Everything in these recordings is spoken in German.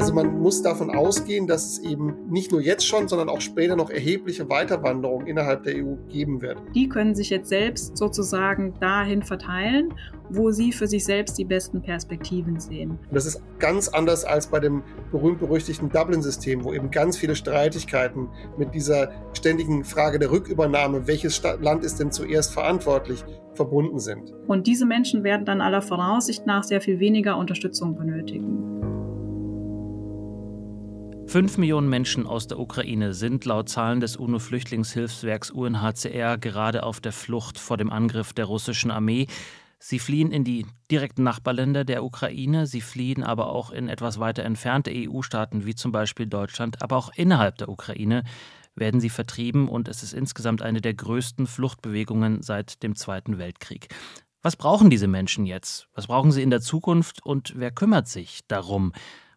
Also man muss davon ausgehen, dass es eben nicht nur jetzt schon, sondern auch später noch erhebliche Weiterwanderung innerhalb der EU geben wird. Die können sich jetzt selbst sozusagen dahin verteilen, wo sie für sich selbst die besten Perspektiven sehen. Das ist ganz anders als bei dem berühmt-berüchtigten Dublin-System, wo eben ganz viele Streitigkeiten mit dieser ständigen Frage der Rückübernahme, welches Land ist denn zuerst verantwortlich, verbunden sind. Und diese Menschen werden dann aller Voraussicht nach sehr viel weniger Unterstützung benötigen. Fünf Millionen Menschen aus der Ukraine sind laut Zahlen des UNO-Flüchtlingshilfswerks UNHCR gerade auf der Flucht vor dem Angriff der russischen Armee. Sie fliehen in die direkten Nachbarländer der Ukraine, sie fliehen aber auch in etwas weiter entfernte EU-Staaten wie zum Beispiel Deutschland, aber auch innerhalb der Ukraine werden sie vertrieben und es ist insgesamt eine der größten Fluchtbewegungen seit dem Zweiten Weltkrieg. Was brauchen diese Menschen jetzt? Was brauchen sie in der Zukunft und wer kümmert sich darum?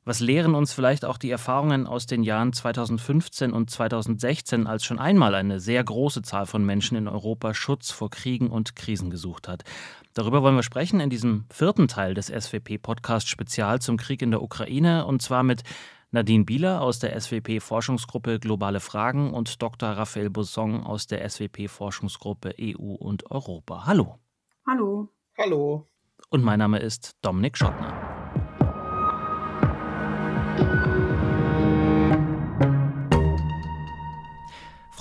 Was lehren uns vielleicht auch die Erfahrungen aus den Jahren 2015 und 2016, als schon einmal eine sehr große Zahl von Menschen in Europa Schutz vor Kriegen und Krisen gesucht hat? Darüber wollen wir sprechen in diesem vierten Teil des SWP-Podcast Spezial zum Krieg in der Ukraine und zwar mit Nadine Bieler aus der SWP-Forschungsgruppe Globale Fragen und Dr. Raphael Bosson aus der SWP-Forschungsgruppe EU und Europa. Hallo. Hallo. Hallo. Und mein Name ist Dominik Schottner.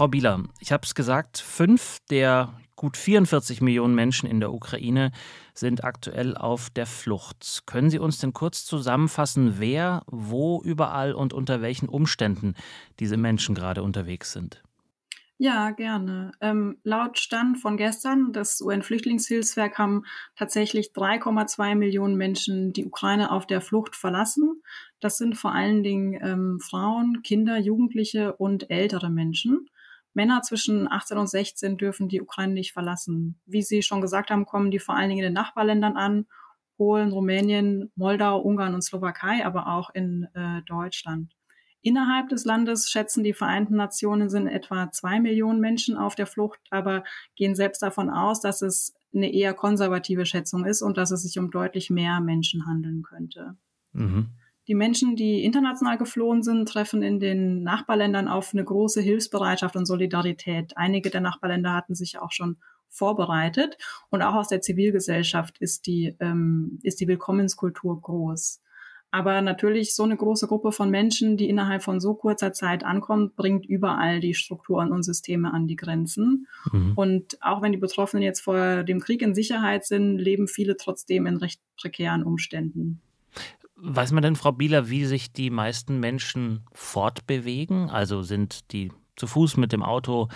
Frau Bieler, ich habe es gesagt, fünf der gut 44 Millionen Menschen in der Ukraine sind aktuell auf der Flucht. Können Sie uns denn kurz zusammenfassen, wer, wo überall und unter welchen Umständen diese Menschen gerade unterwegs sind? Ja, gerne. Ähm, laut Stand von gestern, das UN-Flüchtlingshilfswerk haben tatsächlich 3,2 Millionen Menschen die Ukraine auf der Flucht verlassen. Das sind vor allen Dingen ähm, Frauen, Kinder, Jugendliche und ältere Menschen. Männer zwischen 18 und 16 dürfen die Ukraine nicht verlassen. Wie Sie schon gesagt haben, kommen die vor allen Dingen in den Nachbarländern an. Polen, Rumänien, Moldau, Ungarn und Slowakei, aber auch in äh, Deutschland. Innerhalb des Landes schätzen die Vereinten Nationen sind etwa zwei Millionen Menschen auf der Flucht, aber gehen selbst davon aus, dass es eine eher konservative Schätzung ist und dass es sich um deutlich mehr Menschen handeln könnte. Mhm. Die Menschen, die international geflohen sind, treffen in den Nachbarländern auf eine große Hilfsbereitschaft und Solidarität. Einige der Nachbarländer hatten sich auch schon vorbereitet und auch aus der Zivilgesellschaft ist die, ähm, ist die Willkommenskultur groß. Aber natürlich so eine große Gruppe von Menschen, die innerhalb von so kurzer Zeit ankommt, bringt überall die Strukturen und Systeme an die Grenzen. Mhm. Und auch wenn die Betroffenen jetzt vor dem Krieg in Sicherheit sind, leben viele trotzdem in recht prekären Umständen. Weiß man denn, Frau Bieler, wie sich die meisten Menschen fortbewegen? Also sind die zu Fuß mit dem Auto,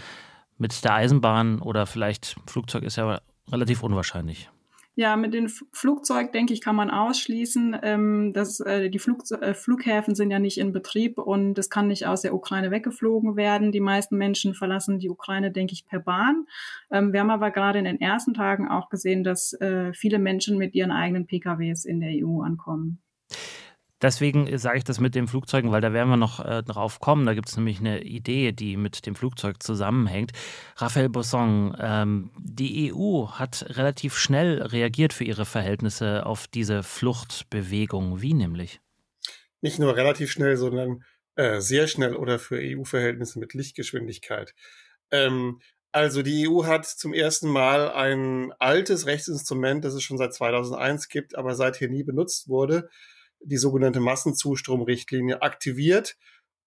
mit der Eisenbahn oder vielleicht Flugzeug ist ja relativ unwahrscheinlich. Ja, mit dem Flugzeug, denke ich, kann man ausschließen. Ähm, dass, äh, die Flug äh, Flughäfen sind ja nicht in Betrieb und es kann nicht aus der Ukraine weggeflogen werden. Die meisten Menschen verlassen die Ukraine, denke ich, per Bahn. Ähm, wir haben aber gerade in den ersten Tagen auch gesehen, dass äh, viele Menschen mit ihren eigenen PKWs in der EU ankommen. Deswegen sage ich das mit den Flugzeugen, weil da werden wir noch äh, drauf kommen. Da gibt es nämlich eine Idee, die mit dem Flugzeug zusammenhängt. Raphael Bosson, ähm, die EU hat relativ schnell reagiert für ihre Verhältnisse auf diese Fluchtbewegung. Wie nämlich? Nicht nur relativ schnell, sondern äh, sehr schnell oder für EU-Verhältnisse mit Lichtgeschwindigkeit. Ähm, also die EU hat zum ersten Mal ein altes Rechtsinstrument, das es schon seit 2001 gibt, aber seither nie benutzt wurde, die sogenannte Massenzustromrichtlinie aktiviert.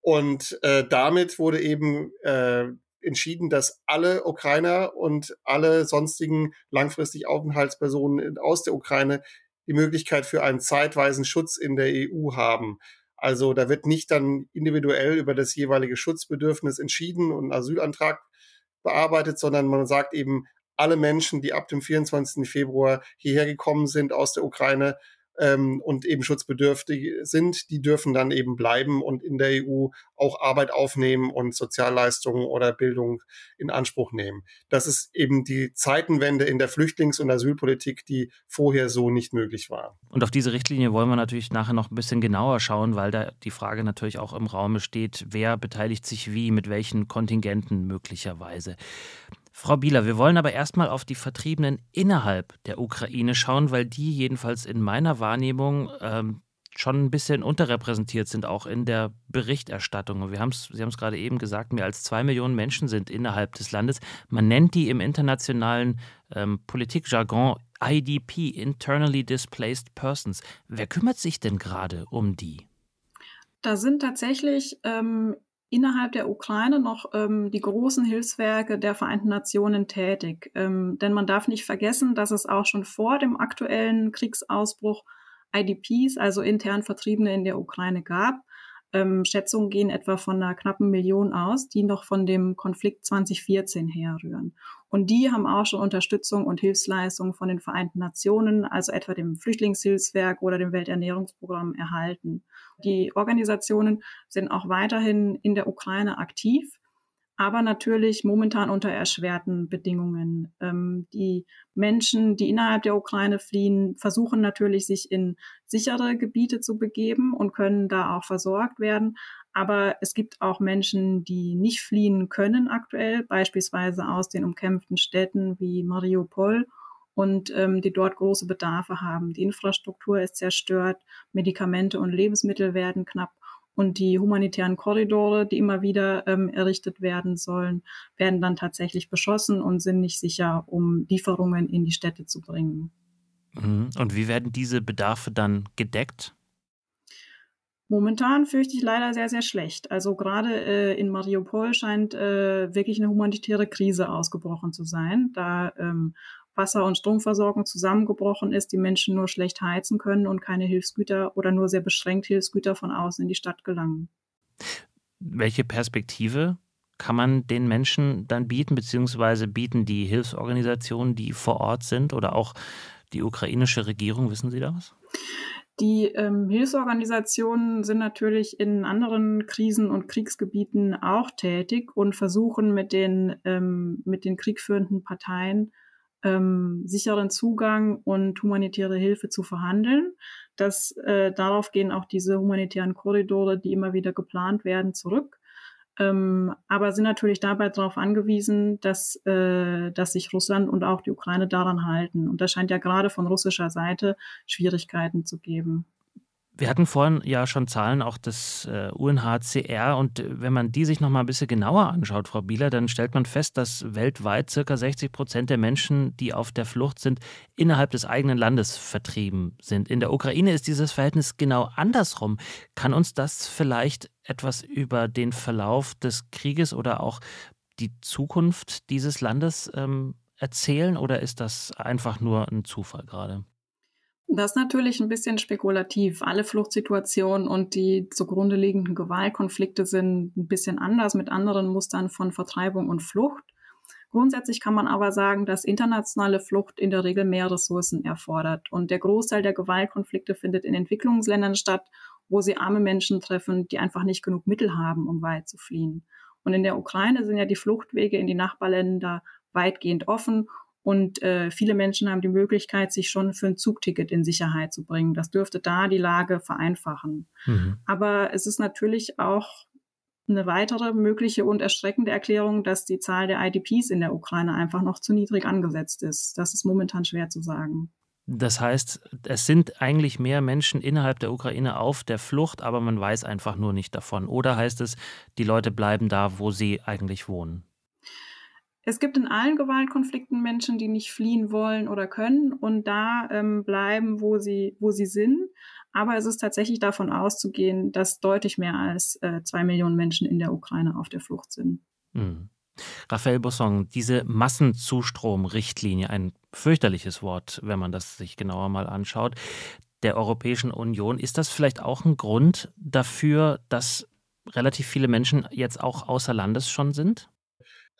Und äh, damit wurde eben äh, entschieden, dass alle Ukrainer und alle sonstigen langfristig Aufenthaltspersonen aus der Ukraine die Möglichkeit für einen zeitweisen Schutz in der EU haben. Also da wird nicht dann individuell über das jeweilige Schutzbedürfnis entschieden und Asylantrag bearbeitet, sondern man sagt eben, alle Menschen, die ab dem 24. Februar hierher gekommen sind aus der Ukraine, ähm, und eben schutzbedürftig sind, die dürfen dann eben bleiben und in der EU auch Arbeit aufnehmen und Sozialleistungen oder Bildung in Anspruch nehmen. Das ist eben die Zeitenwende in der Flüchtlings- und Asylpolitik, die vorher so nicht möglich war. Und auf diese Richtlinie wollen wir natürlich nachher noch ein bisschen genauer schauen, weil da die Frage natürlich auch im Raum steht, wer beteiligt sich wie, mit welchen Kontingenten möglicherweise. Frau Bieler, wir wollen aber erstmal auf die Vertriebenen innerhalb der Ukraine schauen, weil die jedenfalls in meiner Wahrnehmung ähm, schon ein bisschen unterrepräsentiert sind, auch in der Berichterstattung. Wir haben es, Sie haben es gerade eben gesagt, mehr als zwei Millionen Menschen sind innerhalb des Landes. Man nennt die im internationalen ähm, Politikjargon IDP, Internally Displaced Persons. Wer kümmert sich denn gerade um die? Da sind tatsächlich ähm, innerhalb der Ukraine noch ähm, die großen Hilfswerke der Vereinten Nationen tätig. Ähm, denn man darf nicht vergessen, dass es auch schon vor dem aktuellen Kriegsausbruch IDPs, also intern Vertriebene in der Ukraine gab. Ähm, Schätzungen gehen etwa von einer knappen Million aus, die noch von dem Konflikt 2014 herrühren. Und die haben auch schon Unterstützung und Hilfsleistungen von den Vereinten Nationen, also etwa dem Flüchtlingshilfswerk oder dem Welternährungsprogramm erhalten. Die Organisationen sind auch weiterhin in der Ukraine aktiv aber natürlich momentan unter erschwerten Bedingungen. Ähm, die Menschen, die innerhalb der Ukraine fliehen, versuchen natürlich, sich in sichere Gebiete zu begeben und können da auch versorgt werden. Aber es gibt auch Menschen, die nicht fliehen können aktuell, beispielsweise aus den umkämpften Städten wie Mariupol und ähm, die dort große Bedarfe haben. Die Infrastruktur ist zerstört, Medikamente und Lebensmittel werden knapp und die humanitären Korridore, die immer wieder ähm, errichtet werden sollen, werden dann tatsächlich beschossen und sind nicht sicher, um Lieferungen in die Städte zu bringen. Mhm. Und wie werden diese Bedarfe dann gedeckt? Momentan fürchte ich leider sehr, sehr schlecht. Also gerade äh, in Mariupol scheint äh, wirklich eine humanitäre Krise ausgebrochen zu sein. Da ähm, Wasser- und Stromversorgung zusammengebrochen ist, die Menschen nur schlecht heizen können und keine Hilfsgüter oder nur sehr beschränkt Hilfsgüter von außen in die Stadt gelangen. Welche Perspektive kann man den Menschen dann bieten, beziehungsweise bieten die Hilfsorganisationen, die vor Ort sind oder auch die ukrainische Regierung, wissen Sie das? Die ähm, Hilfsorganisationen sind natürlich in anderen Krisen- und Kriegsgebieten auch tätig und versuchen mit den, ähm, mit den kriegführenden Parteien ähm, sicheren Zugang und humanitäre Hilfe zu verhandeln. Das, äh, darauf gehen auch diese humanitären Korridore, die immer wieder geplant werden, zurück. Ähm, aber sind natürlich dabei darauf angewiesen, dass, äh, dass sich Russland und auch die Ukraine daran halten. Und da scheint ja gerade von russischer Seite Schwierigkeiten zu geben. Wir hatten vorhin ja schon Zahlen auch des äh, UNHCR und äh, wenn man die sich noch mal ein bisschen genauer anschaut, Frau Bieler, dann stellt man fest, dass weltweit circa 60 Prozent der Menschen, die auf der Flucht sind, innerhalb des eigenen Landes vertrieben sind. In der Ukraine ist dieses Verhältnis genau andersrum. Kann uns das vielleicht etwas über den Verlauf des Krieges oder auch die Zukunft dieses Landes ähm, erzählen oder ist das einfach nur ein Zufall gerade? Das ist natürlich ein bisschen spekulativ. Alle Fluchtsituationen und die zugrunde liegenden Gewaltkonflikte sind ein bisschen anders mit anderen Mustern von Vertreibung und Flucht. Grundsätzlich kann man aber sagen, dass internationale Flucht in der Regel mehr Ressourcen erfordert. Und der Großteil der Gewaltkonflikte findet in Entwicklungsländern statt, wo sie arme Menschen treffen, die einfach nicht genug Mittel haben, um weit zu fliehen. Und in der Ukraine sind ja die Fluchtwege in die Nachbarländer weitgehend offen und äh, viele Menschen haben die Möglichkeit, sich schon für ein Zugticket in Sicherheit zu bringen. Das dürfte da die Lage vereinfachen. Mhm. Aber es ist natürlich auch eine weitere mögliche und erschreckende Erklärung, dass die Zahl der IDPs in der Ukraine einfach noch zu niedrig angesetzt ist. Das ist momentan schwer zu sagen. Das heißt, es sind eigentlich mehr Menschen innerhalb der Ukraine auf der Flucht, aber man weiß einfach nur nicht davon. Oder heißt es, die Leute bleiben da, wo sie eigentlich wohnen? Es gibt in allen Gewaltkonflikten Menschen, die nicht fliehen wollen oder können und da ähm, bleiben, wo sie, wo sie sind. Aber es ist tatsächlich davon auszugehen, dass deutlich mehr als äh, zwei Millionen Menschen in der Ukraine auf der Flucht sind. Mhm. Raphael Bossong, diese Massenzustromrichtlinie, ein fürchterliches Wort, wenn man das sich genauer mal anschaut, der Europäischen Union, ist das vielleicht auch ein Grund dafür, dass relativ viele Menschen jetzt auch außer Landes schon sind?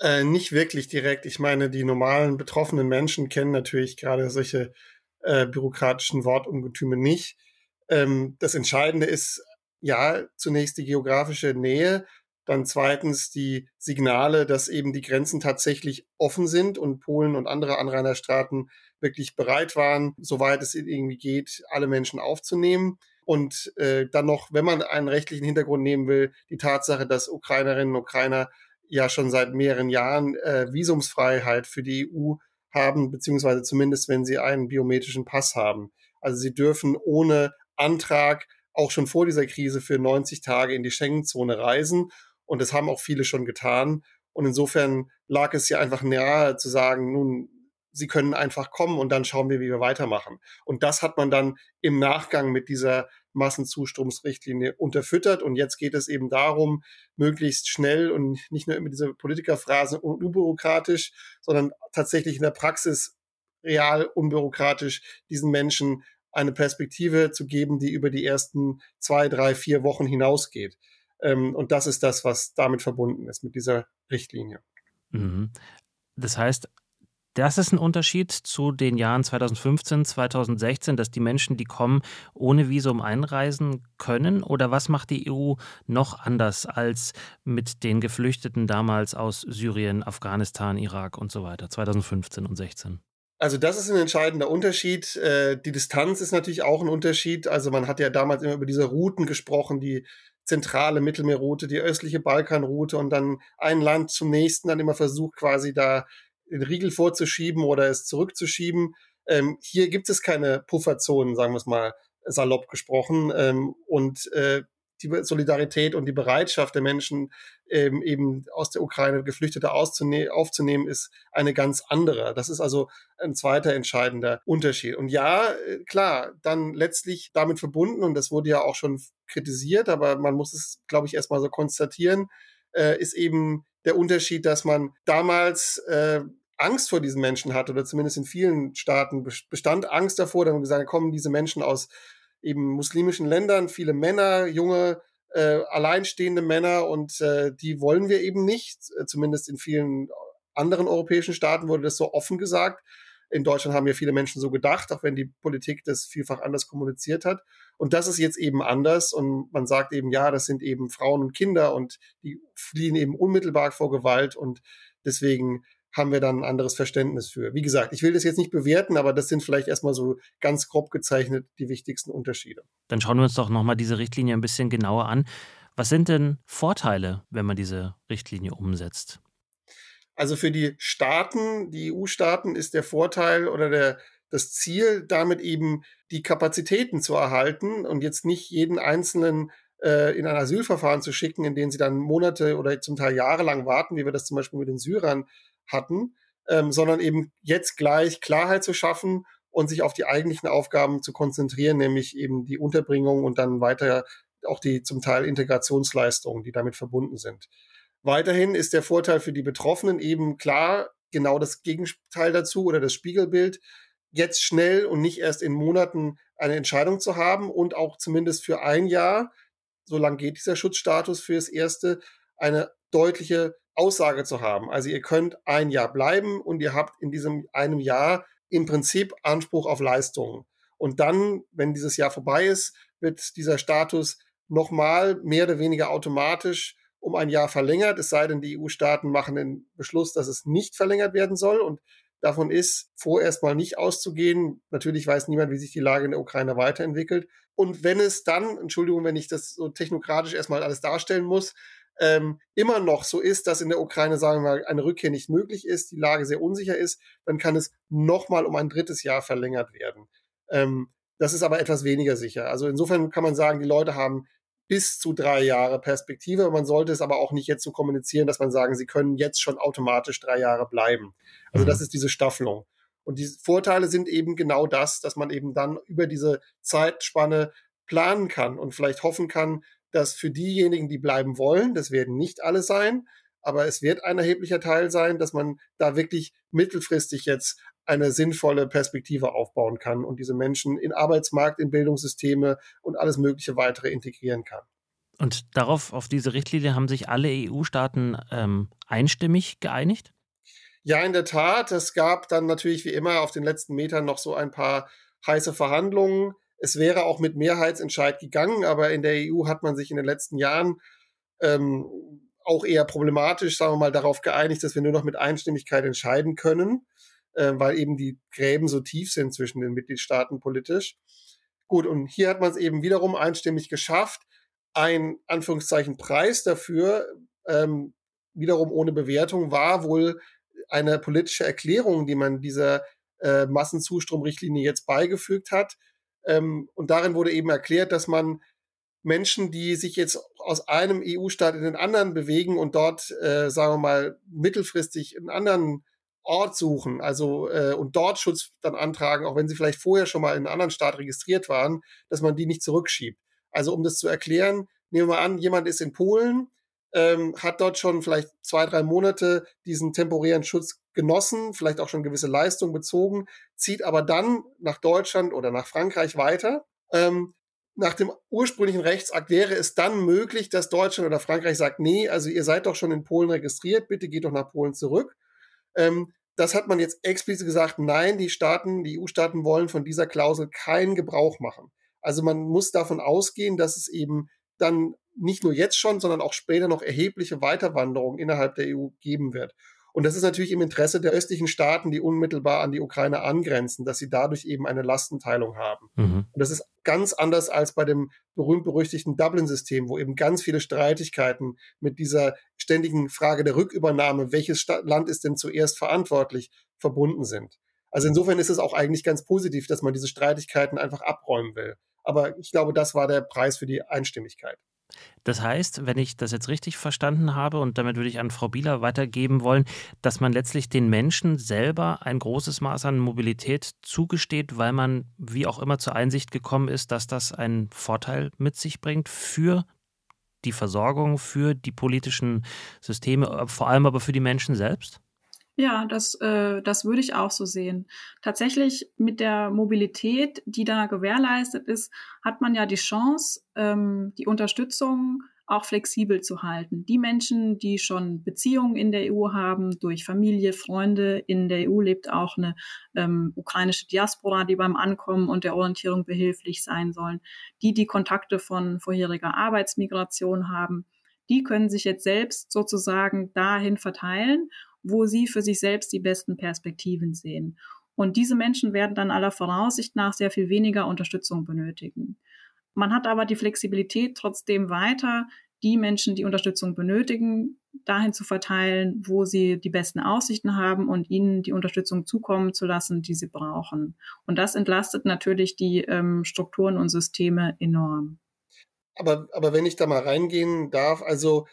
Äh, nicht wirklich direkt. Ich meine, die normalen betroffenen Menschen kennen natürlich gerade solche äh, bürokratischen Wortungetüme nicht. Ähm, das Entscheidende ist ja zunächst die geografische Nähe, dann zweitens die Signale, dass eben die Grenzen tatsächlich offen sind und Polen und andere Anrainerstaaten wirklich bereit waren, soweit es irgendwie geht, alle Menschen aufzunehmen. Und äh, dann noch, wenn man einen rechtlichen Hintergrund nehmen will, die Tatsache, dass Ukrainerinnen und Ukrainer ja schon seit mehreren Jahren äh, Visumsfreiheit für die EU haben, beziehungsweise zumindest wenn sie einen biometrischen Pass haben. Also sie dürfen ohne Antrag auch schon vor dieser Krise für 90 Tage in die Schengen-Zone reisen. Und das haben auch viele schon getan. Und insofern lag es ja einfach nahe zu sagen, nun, sie können einfach kommen und dann schauen wir, wie wir weitermachen. Und das hat man dann im Nachgang mit dieser Massenzustromsrichtlinie unterfüttert. Und jetzt geht es eben darum, möglichst schnell und nicht nur immer diese Politikerphrasen unbürokratisch, sondern tatsächlich in der Praxis real unbürokratisch diesen Menschen eine Perspektive zu geben, die über die ersten zwei, drei, vier Wochen hinausgeht. Ähm, und das ist das, was damit verbunden ist, mit dieser Richtlinie. Mhm. Das heißt, das ist ein Unterschied zu den Jahren 2015, 2016, dass die Menschen, die kommen, ohne Visum einreisen können? Oder was macht die EU noch anders als mit den Geflüchteten damals aus Syrien, Afghanistan, Irak und so weiter, 2015 und 16? Also das ist ein entscheidender Unterschied. Äh, die Distanz ist natürlich auch ein Unterschied. Also man hat ja damals immer über diese Routen gesprochen, die zentrale Mittelmeerroute, die östliche Balkanroute und dann ein Land zum nächsten dann immer versucht quasi da den Riegel vorzuschieben oder es zurückzuschieben. Ähm, hier gibt es keine Pufferzonen, sagen wir es mal salopp gesprochen. Ähm, und äh, die Solidarität und die Bereitschaft der Menschen, ähm, eben aus der Ukraine Geflüchtete aufzunehmen, ist eine ganz andere. Das ist also ein zweiter entscheidender Unterschied. Und ja, äh, klar, dann letztlich damit verbunden, und das wurde ja auch schon kritisiert, aber man muss es, glaube ich, erstmal so konstatieren, äh, ist eben der Unterschied, dass man damals äh, Angst vor diesen Menschen hatte, oder zumindest in vielen Staaten bestand Angst davor, da haben gesagt, kommen diese Menschen aus eben muslimischen Ländern, viele Männer, junge, äh, alleinstehende Männer und äh, die wollen wir eben nicht. Äh, zumindest in vielen anderen europäischen Staaten wurde das so offen gesagt. In Deutschland haben ja viele Menschen so gedacht, auch wenn die Politik das vielfach anders kommuniziert hat. Und das ist jetzt eben anders. Und man sagt eben, ja, das sind eben Frauen und Kinder und die fliehen eben unmittelbar vor Gewalt. Und deswegen haben wir dann ein anderes Verständnis für. Wie gesagt, ich will das jetzt nicht bewerten, aber das sind vielleicht erstmal so ganz grob gezeichnet die wichtigsten Unterschiede. Dann schauen wir uns doch nochmal diese Richtlinie ein bisschen genauer an. Was sind denn Vorteile, wenn man diese Richtlinie umsetzt? Also für die Staaten, die EU-Staaten, ist der Vorteil oder der, das Ziel, damit eben die Kapazitäten zu erhalten und jetzt nicht jeden einzelnen äh, in ein Asylverfahren zu schicken, in dem sie dann Monate oder zum Teil jahrelang warten, wie wir das zum Beispiel mit den Syrern hatten, ähm, sondern eben jetzt gleich Klarheit zu schaffen und sich auf die eigentlichen Aufgaben zu konzentrieren, nämlich eben die Unterbringung und dann weiter auch die zum Teil Integrationsleistungen, die damit verbunden sind. Weiterhin ist der Vorteil für die Betroffenen eben klar genau das Gegenteil dazu oder das Spiegelbild, jetzt schnell und nicht erst in Monaten eine Entscheidung zu haben und auch zumindest für ein Jahr, so lange geht dieser Schutzstatus für das erste, eine deutliche Aussage zu haben. Also ihr könnt ein Jahr bleiben und ihr habt in diesem einem Jahr im Prinzip Anspruch auf Leistungen. Und dann, wenn dieses Jahr vorbei ist, wird dieser Status nochmal mehr oder weniger automatisch um ein Jahr verlängert, es sei denn, die EU-Staaten machen den Beschluss, dass es nicht verlängert werden soll. Und davon ist vorerst mal nicht auszugehen. Natürlich weiß niemand, wie sich die Lage in der Ukraine weiterentwickelt. Und wenn es dann, Entschuldigung, wenn ich das so technokratisch erstmal alles darstellen muss, ähm, immer noch so ist, dass in der Ukraine, sagen wir mal, eine Rückkehr nicht möglich ist, die Lage sehr unsicher ist, dann kann es nochmal um ein drittes Jahr verlängert werden. Ähm, das ist aber etwas weniger sicher. Also insofern kann man sagen, die Leute haben bis zu drei Jahre Perspektive. Man sollte es aber auch nicht jetzt so kommunizieren, dass man sagen, sie können jetzt schon automatisch drei Jahre bleiben. Also das mhm. ist diese Staffelung. Und die Vorteile sind eben genau das, dass man eben dann über diese Zeitspanne planen kann und vielleicht hoffen kann, dass für diejenigen, die bleiben wollen, das werden nicht alle sein, aber es wird ein erheblicher Teil sein, dass man da wirklich mittelfristig jetzt eine sinnvolle Perspektive aufbauen kann und diese Menschen in Arbeitsmarkt, in Bildungssysteme und alles mögliche weitere integrieren kann. Und darauf, auf diese Richtlinie haben sich alle EU-Staaten ähm, einstimmig geeinigt? Ja, in der Tat. Es gab dann natürlich wie immer auf den letzten Metern noch so ein paar heiße Verhandlungen. Es wäre auch mit Mehrheitsentscheid gegangen, aber in der EU hat man sich in den letzten Jahren ähm, auch eher problematisch, sagen wir mal, darauf geeinigt, dass wir nur noch mit Einstimmigkeit entscheiden können, äh, weil eben die Gräben so tief sind zwischen den Mitgliedstaaten politisch. Gut, und hier hat man es eben wiederum einstimmig geschafft. Ein Anführungszeichen Preis dafür, ähm, wiederum ohne Bewertung, war wohl eine politische Erklärung, die man dieser äh, Massenzustromrichtlinie jetzt beigefügt hat, ähm, und darin wurde eben erklärt, dass man Menschen, die sich jetzt aus einem EU-Staat in den anderen bewegen und dort, äh, sagen wir mal, mittelfristig einen anderen Ort suchen, also äh, und dort Schutz dann antragen, auch wenn sie vielleicht vorher schon mal in einem anderen Staat registriert waren, dass man die nicht zurückschiebt. Also um das zu erklären, nehmen wir an, jemand ist in Polen, ähm, hat dort schon vielleicht zwei, drei Monate diesen temporären Schutz genossen, vielleicht auch schon gewisse Leistungen bezogen, zieht aber dann nach Deutschland oder nach Frankreich weiter. Ähm, nach dem ursprünglichen Rechtsakt wäre es dann möglich, dass Deutschland oder Frankreich sagt, nee, also ihr seid doch schon in Polen registriert, bitte geht doch nach Polen zurück. Ähm, das hat man jetzt explizit gesagt, nein, die Staaten, die EU-Staaten wollen von dieser Klausel keinen Gebrauch machen. Also man muss davon ausgehen, dass es eben dann nicht nur jetzt schon, sondern auch später noch erhebliche Weiterwanderungen innerhalb der EU geben wird. Und das ist natürlich im Interesse der östlichen Staaten, die unmittelbar an die Ukraine angrenzen, dass sie dadurch eben eine Lastenteilung haben. Mhm. Und das ist ganz anders als bei dem berühmt-berüchtigten Dublin-System, wo eben ganz viele Streitigkeiten mit dieser ständigen Frage der Rückübernahme, welches Sta Land ist denn zuerst verantwortlich, verbunden sind. Also insofern ist es auch eigentlich ganz positiv, dass man diese Streitigkeiten einfach abräumen will. Aber ich glaube, das war der Preis für die Einstimmigkeit. Das heißt, wenn ich das jetzt richtig verstanden habe, und damit würde ich an Frau Bieler weitergeben wollen, dass man letztlich den Menschen selber ein großes Maß an Mobilität zugesteht, weil man wie auch immer zur Einsicht gekommen ist, dass das einen Vorteil mit sich bringt für die Versorgung, für die politischen Systeme, vor allem aber für die Menschen selbst? Ja, das, äh, das würde ich auch so sehen. Tatsächlich mit der Mobilität, die da gewährleistet ist, hat man ja die Chance, ähm, die Unterstützung auch flexibel zu halten. Die Menschen, die schon Beziehungen in der EU haben, durch Familie, Freunde, in der EU lebt auch eine ähm, ukrainische Diaspora, die beim Ankommen und der Orientierung behilflich sein sollen. Die, die Kontakte von vorheriger Arbeitsmigration haben, die können sich jetzt selbst sozusagen dahin verteilen wo sie für sich selbst die besten Perspektiven sehen. Und diese Menschen werden dann aller Voraussicht nach sehr viel weniger Unterstützung benötigen. Man hat aber die Flexibilität trotzdem weiter, die Menschen, die Unterstützung benötigen, dahin zu verteilen, wo sie die besten Aussichten haben und ihnen die Unterstützung zukommen zu lassen, die sie brauchen. Und das entlastet natürlich die ähm, Strukturen und Systeme enorm. Aber, aber wenn ich da mal reingehen darf, also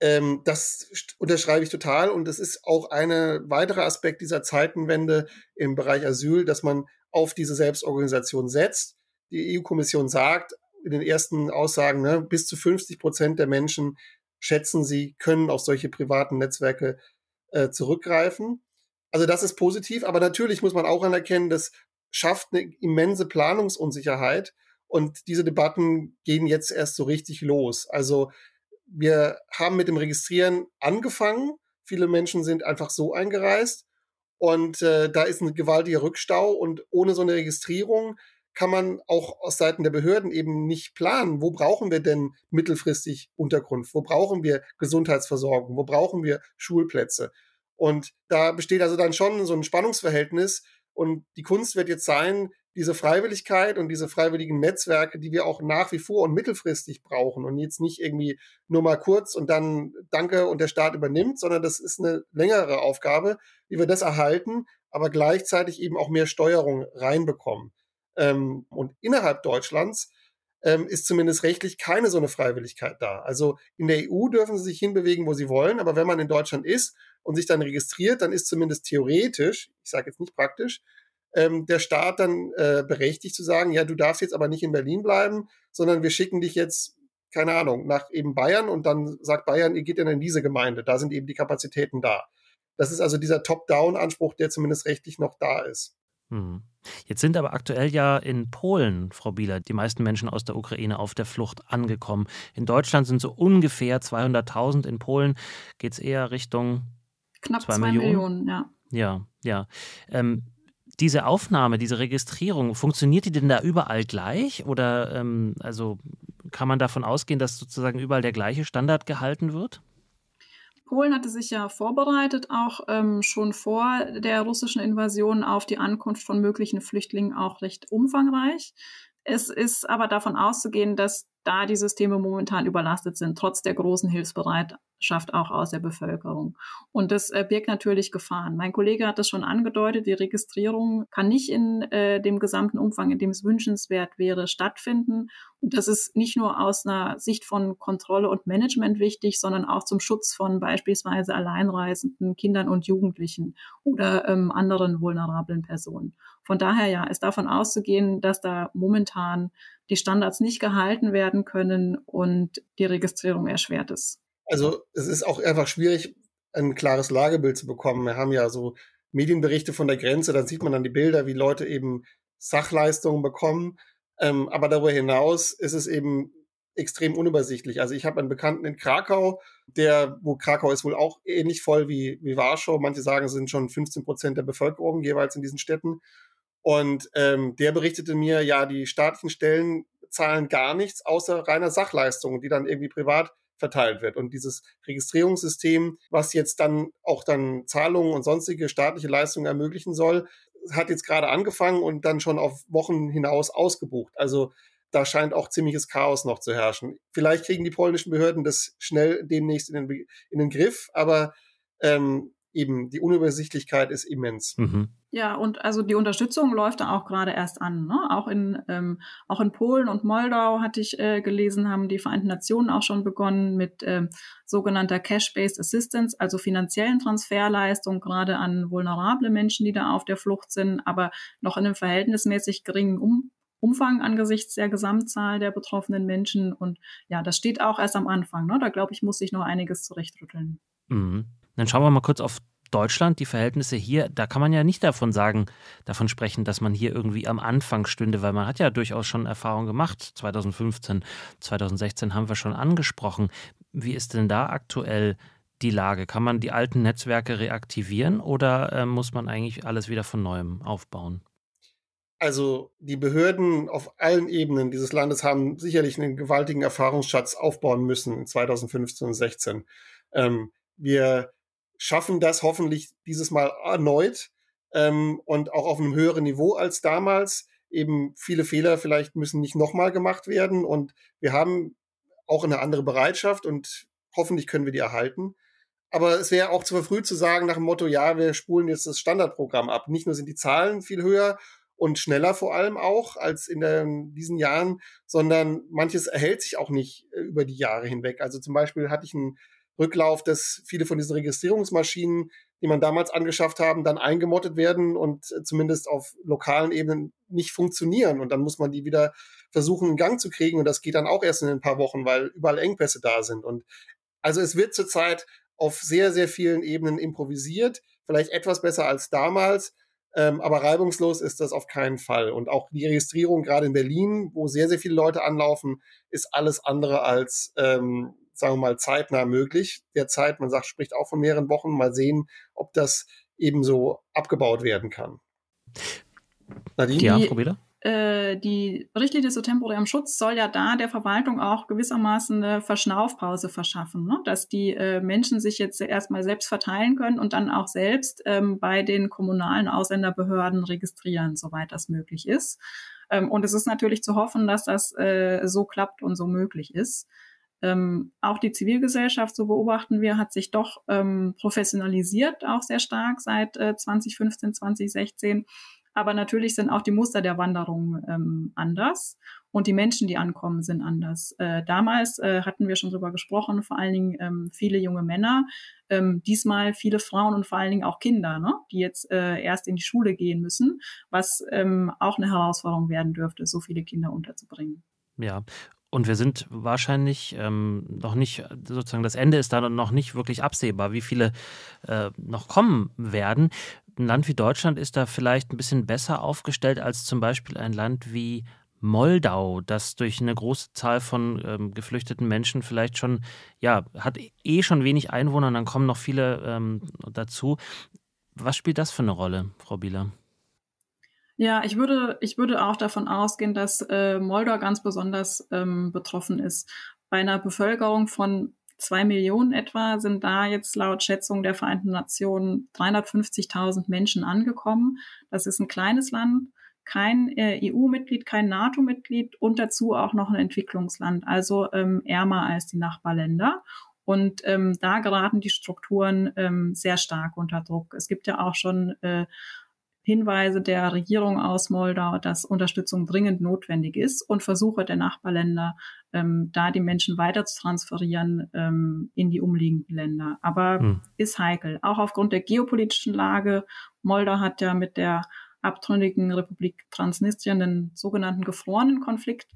ähm, das unterschreibe ich total und es ist auch ein weiterer Aspekt dieser Zeitenwende im Bereich Asyl, dass man auf diese Selbstorganisation setzt. Die EU-Kommission sagt in den ersten Aussagen, ne, bis zu 50 Prozent der Menschen schätzen sie, können auf solche privaten Netzwerke äh, zurückgreifen. Also das ist positiv, aber natürlich muss man auch anerkennen, das schafft eine immense Planungsunsicherheit und diese Debatten gehen jetzt erst so richtig los. Also wir haben mit dem Registrieren angefangen. Viele Menschen sind einfach so eingereist und äh, da ist ein gewaltiger Rückstau und ohne so eine Registrierung kann man auch aus Seiten der Behörden eben nicht planen, wo brauchen wir denn mittelfristig Unterkunft, wo brauchen wir Gesundheitsversorgung, wo brauchen wir Schulplätze. Und da besteht also dann schon so ein Spannungsverhältnis und die Kunst wird jetzt sein, diese Freiwilligkeit und diese freiwilligen Netzwerke, die wir auch nach wie vor und mittelfristig brauchen und jetzt nicht irgendwie nur mal kurz und dann Danke und der Staat übernimmt, sondern das ist eine längere Aufgabe, wie wir das erhalten, aber gleichzeitig eben auch mehr Steuerung reinbekommen. Ähm, und innerhalb Deutschlands ähm, ist zumindest rechtlich keine so eine Freiwilligkeit da. Also in der EU dürfen sie sich hinbewegen, wo sie wollen, aber wenn man in Deutschland ist und sich dann registriert, dann ist zumindest theoretisch, ich sage jetzt nicht praktisch, ähm, der Staat dann äh, berechtigt zu sagen, ja, du darfst jetzt aber nicht in Berlin bleiben, sondern wir schicken dich jetzt, keine Ahnung, nach eben Bayern und dann sagt Bayern, ihr geht in diese Gemeinde, da sind eben die Kapazitäten da. Das ist also dieser Top-Down-Anspruch, der zumindest rechtlich noch da ist. Hm. Jetzt sind aber aktuell ja in Polen, Frau Bieler, die meisten Menschen aus der Ukraine auf der Flucht angekommen. In Deutschland sind so ungefähr 200.000. In Polen geht es eher Richtung knapp zwei, zwei Millionen. Millionen. ja. Ja, ja. Ähm, diese Aufnahme, diese Registrierung, funktioniert die denn da überall gleich? Oder ähm, also kann man davon ausgehen, dass sozusagen überall der gleiche Standard gehalten wird? Polen hatte sich ja vorbereitet, auch ähm, schon vor der russischen Invasion auf die Ankunft von möglichen Flüchtlingen auch recht umfangreich. Es ist aber davon auszugehen, dass da die Systeme momentan überlastet sind, trotz der großen Hilfsbereitschaft auch aus der Bevölkerung. Und das äh, birgt natürlich Gefahren. Mein Kollege hat das schon angedeutet, die Registrierung kann nicht in äh, dem gesamten Umfang, in dem es wünschenswert wäre, stattfinden. Und das ist nicht nur aus einer Sicht von Kontrolle und Management wichtig, sondern auch zum Schutz von beispielsweise alleinreisenden Kindern und Jugendlichen oder ähm, anderen vulnerablen Personen. Von daher ja, ist davon auszugehen, dass da momentan die Standards nicht gehalten werden können und die Registrierung erschwert ist. Also es ist auch einfach schwierig, ein klares Lagebild zu bekommen. Wir haben ja so Medienberichte von der Grenze, da sieht man dann die Bilder, wie Leute eben Sachleistungen bekommen. Ähm, aber darüber hinaus ist es eben extrem unübersichtlich. Also ich habe einen Bekannten in Krakau, der, wo Krakau ist wohl auch ähnlich voll wie, wie Warschau. Manche sagen, es sind schon 15 Prozent der Bevölkerung jeweils in diesen Städten. Und ähm, der berichtete mir, ja, die staatlichen Stellen zahlen gar nichts außer reiner Sachleistungen, die dann irgendwie privat verteilt wird. Und dieses Registrierungssystem, was jetzt dann auch dann Zahlungen und sonstige staatliche Leistungen ermöglichen soll, hat jetzt gerade angefangen und dann schon auf Wochen hinaus ausgebucht. Also da scheint auch ziemliches Chaos noch zu herrschen. Vielleicht kriegen die polnischen Behörden das schnell demnächst in den, in den Griff, aber ähm, eben die Unübersichtlichkeit ist immens. Mhm. Ja, und also die Unterstützung läuft da auch gerade erst an. Ne? Auch, in, ähm, auch in Polen und Moldau hatte ich äh, gelesen, haben die Vereinten Nationen auch schon begonnen mit ähm, sogenannter Cash-Based Assistance, also finanziellen Transferleistungen, gerade an vulnerable Menschen, die da auf der Flucht sind, aber noch in einem verhältnismäßig geringen um Umfang angesichts der Gesamtzahl der betroffenen Menschen. Und ja, das steht auch erst am Anfang. Ne? Da glaube ich, muss sich noch einiges zurechtrütteln. Mhm. Dann schauen wir mal kurz auf Deutschland, die Verhältnisse hier, da kann man ja nicht davon sagen, davon sprechen, dass man hier irgendwie am Anfang stünde, weil man hat ja durchaus schon Erfahrungen gemacht. 2015, 2016 haben wir schon angesprochen. Wie ist denn da aktuell die Lage? Kann man die alten Netzwerke reaktivieren oder äh, muss man eigentlich alles wieder von neuem aufbauen? Also die Behörden auf allen Ebenen dieses Landes haben sicherlich einen gewaltigen Erfahrungsschatz aufbauen müssen 2015 und 2016. Ähm, wir schaffen das hoffentlich dieses Mal erneut ähm, und auch auf einem höheren Niveau als damals. Eben viele Fehler vielleicht müssen nicht nochmal gemacht werden und wir haben auch eine andere Bereitschaft und hoffentlich können wir die erhalten. Aber es wäre auch zu verfrüht zu sagen nach dem Motto, ja, wir spulen jetzt das Standardprogramm ab. Nicht nur sind die Zahlen viel höher und schneller vor allem auch als in, der, in diesen Jahren, sondern manches erhält sich auch nicht äh, über die Jahre hinweg. Also zum Beispiel hatte ich einen Rücklauf, dass viele von diesen Registrierungsmaschinen, die man damals angeschafft haben, dann eingemottet werden und äh, zumindest auf lokalen Ebenen nicht funktionieren. Und dann muss man die wieder versuchen in Gang zu kriegen. Und das geht dann auch erst in ein paar Wochen, weil überall Engpässe da sind. Und also es wird zurzeit auf sehr, sehr vielen Ebenen improvisiert. Vielleicht etwas besser als damals. Ähm, aber reibungslos ist das auf keinen Fall. Und auch die Registrierung gerade in Berlin, wo sehr, sehr viele Leute anlaufen, ist alles andere als ähm, sagen wir mal, zeitnah möglich. Derzeit, man sagt, spricht auch von mehreren Wochen. Mal sehen, ob das ebenso abgebaut werden kann. Nadine? Ja, Frau Beder? Äh, die Richtlinie zu temporärem Schutz soll ja da der Verwaltung auch gewissermaßen eine Verschnaufpause verschaffen, ne? dass die äh, Menschen sich jetzt erstmal selbst verteilen können und dann auch selbst ähm, bei den kommunalen Ausländerbehörden registrieren, soweit das möglich ist. Ähm, und es ist natürlich zu hoffen, dass das äh, so klappt und so möglich ist. Ähm, auch die Zivilgesellschaft, so beobachten wir, hat sich doch ähm, professionalisiert, auch sehr stark seit äh, 2015, 2016. Aber natürlich sind auch die Muster der Wanderung ähm, anders und die Menschen, die ankommen, sind anders. Äh, damals äh, hatten wir schon drüber gesprochen, vor allen Dingen ähm, viele junge Männer, ähm, diesmal viele Frauen und vor allen Dingen auch Kinder, ne? die jetzt äh, erst in die Schule gehen müssen, was ähm, auch eine Herausforderung werden dürfte, so viele Kinder unterzubringen. Ja, und wir sind wahrscheinlich ähm, noch nicht, sozusagen das Ende ist da noch nicht wirklich absehbar, wie viele äh, noch kommen werden. Ein Land wie Deutschland ist da vielleicht ein bisschen besser aufgestellt als zum Beispiel ein Land wie Moldau, das durch eine große Zahl von ähm, geflüchteten Menschen vielleicht schon, ja, hat eh schon wenig Einwohner und dann kommen noch viele ähm, dazu. Was spielt das für eine Rolle, Frau Bieler? Ja, ich würde, ich würde auch davon ausgehen, dass äh, Moldau ganz besonders ähm, betroffen ist. Bei einer Bevölkerung von zwei Millionen etwa sind da jetzt laut Schätzung der Vereinten Nationen 350.000 Menschen angekommen. Das ist ein kleines Land, kein äh, EU-Mitglied, kein NATO-Mitglied und dazu auch noch ein Entwicklungsland, also ähm, ärmer als die Nachbarländer. Und ähm, da geraten die Strukturen ähm, sehr stark unter Druck. Es gibt ja auch schon äh, Hinweise der Regierung aus Moldau, dass Unterstützung dringend notwendig ist und Versuche der Nachbarländer, ähm, da die Menschen weiter zu transferieren ähm, in die umliegenden Länder. Aber hm. ist heikel, auch aufgrund der geopolitischen Lage. Moldau hat ja mit der abtrünnigen Republik Transnistrien den sogenannten gefrorenen Konflikt.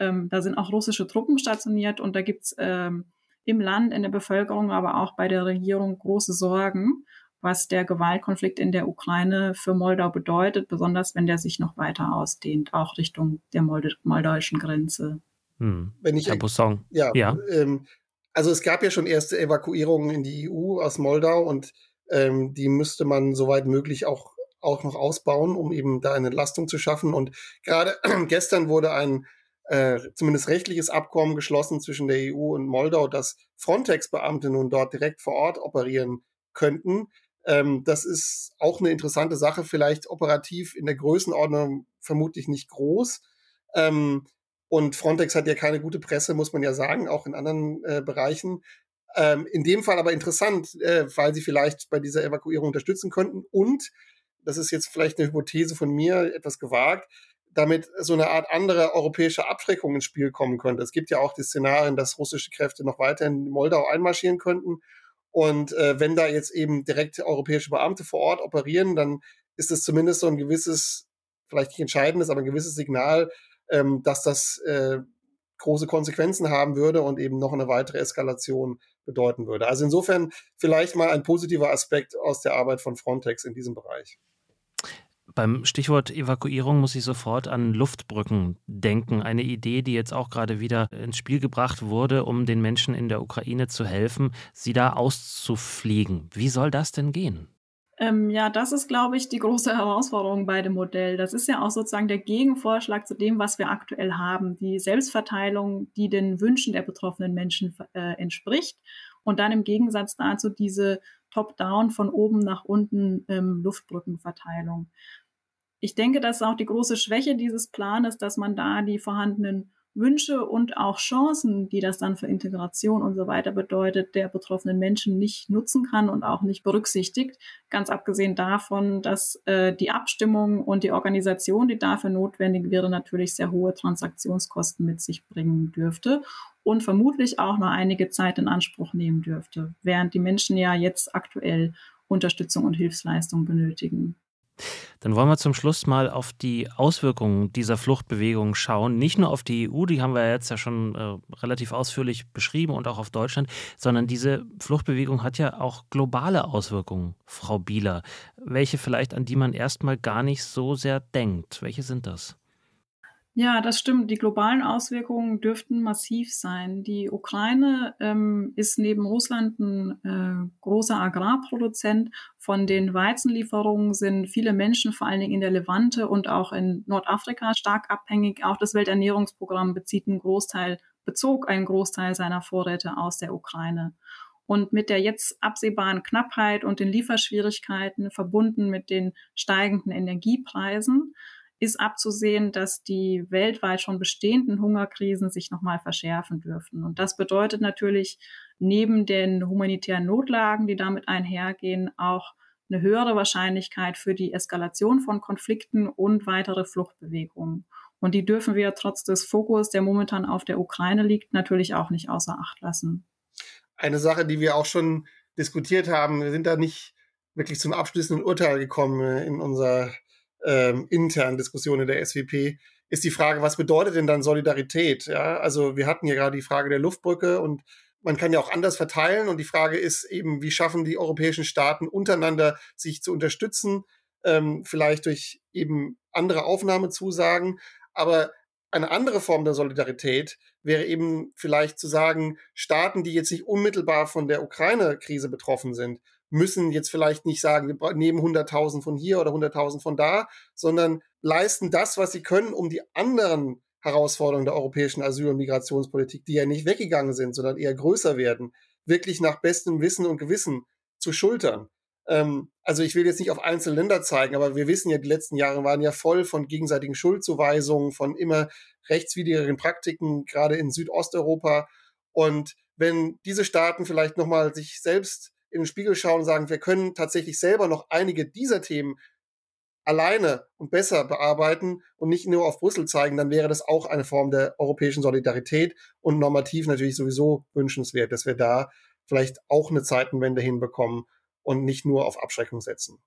Ähm, da sind auch russische Truppen stationiert und da gibt's ähm, im Land, in der Bevölkerung, aber auch bei der Regierung große Sorgen was der Gewaltkonflikt in der Ukraine für Moldau bedeutet, besonders wenn der sich noch weiter ausdehnt, auch Richtung der Mold moldauischen Grenze. Hm. Wenn ich, Herr. Ja, ja. Ähm, also es gab ja schon erste Evakuierungen in die EU aus Moldau und ähm, die müsste man soweit möglich auch, auch noch ausbauen, um eben da eine Entlastung zu schaffen. Und gerade gestern wurde ein äh, zumindest rechtliches Abkommen geschlossen zwischen der EU und Moldau, dass Frontex-Beamte nun dort direkt vor Ort operieren könnten. Ähm, das ist auch eine interessante Sache, vielleicht operativ in der Größenordnung vermutlich nicht groß. Ähm, und Frontex hat ja keine gute Presse, muss man ja sagen, auch in anderen äh, Bereichen. Ähm, in dem Fall aber interessant, äh, weil sie vielleicht bei dieser Evakuierung unterstützen könnten. Und, das ist jetzt vielleicht eine Hypothese von mir, etwas gewagt, damit so eine Art andere europäische Abschreckung ins Spiel kommen könnte. Es gibt ja auch die Szenarien, dass russische Kräfte noch weiter in Moldau einmarschieren könnten und äh, wenn da jetzt eben direkt europäische Beamte vor Ort operieren, dann ist es zumindest so ein gewisses, vielleicht nicht entscheidendes, aber ein gewisses Signal, ähm, dass das äh, große Konsequenzen haben würde und eben noch eine weitere Eskalation bedeuten würde. Also insofern vielleicht mal ein positiver Aspekt aus der Arbeit von Frontex in diesem Bereich. Beim Stichwort Evakuierung muss ich sofort an Luftbrücken denken. Eine Idee, die jetzt auch gerade wieder ins Spiel gebracht wurde, um den Menschen in der Ukraine zu helfen, sie da auszufliegen. Wie soll das denn gehen? Ähm, ja, das ist, glaube ich, die große Herausforderung bei dem Modell. Das ist ja auch sozusagen der Gegenvorschlag zu dem, was wir aktuell haben. Die Selbstverteilung, die den Wünschen der betroffenen Menschen äh, entspricht. Und dann im Gegensatz dazu diese Top-Down von oben nach unten ähm, Luftbrückenverteilung. Ich denke, das ist auch die große Schwäche dieses Planes, dass man da die vorhandenen Wünsche und auch Chancen, die das dann für Integration und so weiter bedeutet, der betroffenen Menschen nicht nutzen kann und auch nicht berücksichtigt. Ganz abgesehen davon, dass äh, die Abstimmung und die Organisation, die dafür notwendig wäre, natürlich sehr hohe Transaktionskosten mit sich bringen dürfte und vermutlich auch noch einige Zeit in Anspruch nehmen dürfte, während die Menschen ja jetzt aktuell Unterstützung und Hilfsleistung benötigen. Dann wollen wir zum Schluss mal auf die Auswirkungen dieser Fluchtbewegung schauen. Nicht nur auf die EU, die haben wir jetzt ja schon äh, relativ ausführlich beschrieben und auch auf Deutschland, sondern diese Fluchtbewegung hat ja auch globale Auswirkungen, Frau Bieler. Welche vielleicht, an die man erstmal gar nicht so sehr denkt. Welche sind das? Ja, das stimmt. Die globalen Auswirkungen dürften massiv sein. Die Ukraine ähm, ist neben Russland ein äh, großer Agrarproduzent. Von den Weizenlieferungen sind viele Menschen, vor allen Dingen in der Levante und auch in Nordafrika, stark abhängig. Auch das Welternährungsprogramm bezieht einen Großteil, bezog einen Großteil seiner Vorräte aus der Ukraine. Und mit der jetzt absehbaren Knappheit und den Lieferschwierigkeiten verbunden mit den steigenden Energiepreisen ist abzusehen, dass die weltweit schon bestehenden Hungerkrisen sich nochmal verschärfen dürfen. Und das bedeutet natürlich neben den humanitären Notlagen, die damit einhergehen, auch eine höhere Wahrscheinlichkeit für die Eskalation von Konflikten und weitere Fluchtbewegungen. Und die dürfen wir trotz des Fokus, der momentan auf der Ukraine liegt, natürlich auch nicht außer Acht lassen. Eine Sache, die wir auch schon diskutiert haben, wir sind da nicht wirklich zum abschließenden Urteil gekommen in unserer ähm, internen Diskussionen der SWP, ist die Frage, was bedeutet denn dann Solidarität? Ja, also wir hatten ja gerade die Frage der Luftbrücke und man kann ja auch anders verteilen und die Frage ist eben, wie schaffen die europäischen Staaten untereinander sich zu unterstützen, ähm, vielleicht durch eben andere Aufnahmezusagen, aber eine andere Form der Solidarität wäre eben vielleicht zu sagen, Staaten, die jetzt nicht unmittelbar von der Ukraine-Krise betroffen sind, müssen jetzt vielleicht nicht sagen, wir nehmen 100.000 von hier oder 100.000 von da, sondern leisten das, was sie können, um die anderen Herausforderungen der europäischen Asyl- und Migrationspolitik, die ja nicht weggegangen sind, sondern eher größer werden, wirklich nach bestem Wissen und Gewissen zu schultern. Ähm, also ich will jetzt nicht auf einzelne Länder zeigen, aber wir wissen ja, die letzten Jahre waren ja voll von gegenseitigen Schuldzuweisungen, von immer rechtswidrigen Praktiken, gerade in Südosteuropa. Und wenn diese Staaten vielleicht nochmal sich selbst in den Spiegel schauen und sagen, wir können tatsächlich selber noch einige dieser Themen alleine und besser bearbeiten und nicht nur auf Brüssel zeigen, dann wäre das auch eine Form der europäischen Solidarität und normativ natürlich sowieso wünschenswert, dass wir da vielleicht auch eine Zeitenwende hinbekommen und nicht nur auf Abschreckung setzen.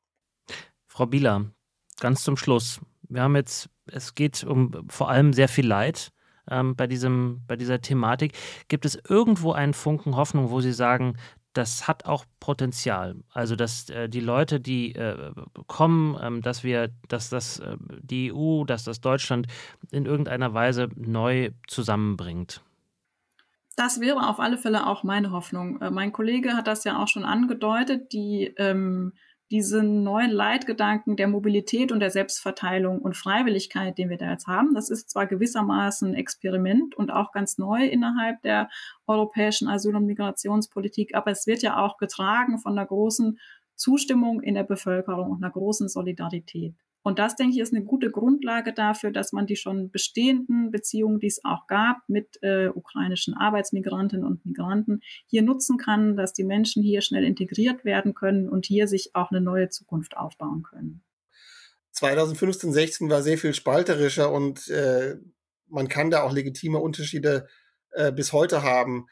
Frau Bieler, ganz zum Schluss. Wir haben jetzt, es geht um vor allem sehr viel Leid ähm, bei, diesem, bei dieser Thematik. Gibt es irgendwo einen Funken Hoffnung, wo Sie sagen, das hat auch Potenzial. Also, dass äh, die Leute, die äh, kommen, ähm, dass wir, dass das äh, die EU, dass das Deutschland in irgendeiner Weise neu zusammenbringt. Das wäre auf alle Fälle auch meine Hoffnung. Äh, mein Kollege hat das ja auch schon angedeutet, die ähm, diesen neuen Leitgedanken der Mobilität und der Selbstverteilung und Freiwilligkeit, den wir da jetzt haben, das ist zwar gewissermaßen ein Experiment und auch ganz neu innerhalb der europäischen Asyl- und Migrationspolitik, aber es wird ja auch getragen von einer großen Zustimmung in der Bevölkerung und einer großen Solidarität. Und das, denke ich, ist eine gute Grundlage dafür, dass man die schon bestehenden Beziehungen, die es auch gab mit äh, ukrainischen Arbeitsmigrantinnen und Migranten, hier nutzen kann, dass die Menschen hier schnell integriert werden können und hier sich auch eine neue Zukunft aufbauen können. 2015, 16 war sehr viel spalterischer und äh, man kann da auch legitime Unterschiede äh, bis heute haben.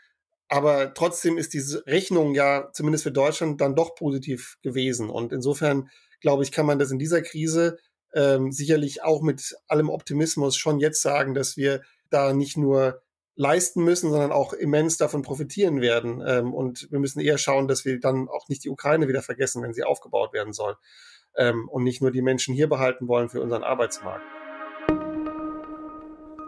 Aber trotzdem ist diese Rechnung ja zumindest für Deutschland dann doch positiv gewesen. Und insofern glaube ich, kann man das in dieser Krise ähm, sicherlich auch mit allem Optimismus schon jetzt sagen, dass wir da nicht nur leisten müssen, sondern auch immens davon profitieren werden. Ähm, und wir müssen eher schauen, dass wir dann auch nicht die Ukraine wieder vergessen, wenn sie aufgebaut werden soll. Ähm, und nicht nur die Menschen hier behalten wollen für unseren Arbeitsmarkt.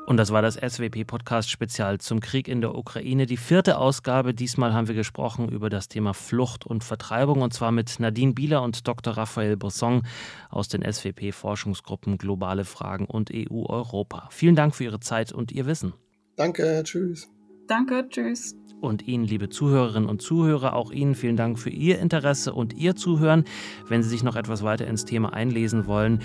Und das war das SWP-Podcast-Spezial zum Krieg in der Ukraine. Die vierte Ausgabe. Diesmal haben wir gesprochen über das Thema Flucht und Vertreibung und zwar mit Nadine Bieler und Dr. Raphael Bosson aus den SWP-Forschungsgruppen Globale Fragen und EU-Europa. Vielen Dank für Ihre Zeit und Ihr Wissen. Danke, tschüss. Danke, tschüss. Und Ihnen, liebe Zuhörerinnen und Zuhörer, auch Ihnen vielen Dank für Ihr Interesse und Ihr Zuhören. Wenn Sie sich noch etwas weiter ins Thema einlesen wollen,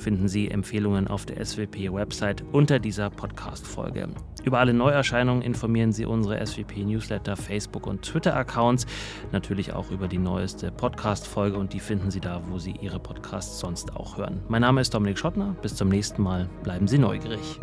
finden Sie Empfehlungen auf der SWP-Website unter dieser Podcast-Folge. Über alle Neuerscheinungen informieren Sie unsere SWP-Newsletter, Facebook- und Twitter-Accounts. Natürlich auch über die neueste Podcast-Folge und die finden Sie da, wo Sie Ihre Podcasts sonst auch hören. Mein Name ist Dominik Schottner. Bis zum nächsten Mal. Bleiben Sie neugierig.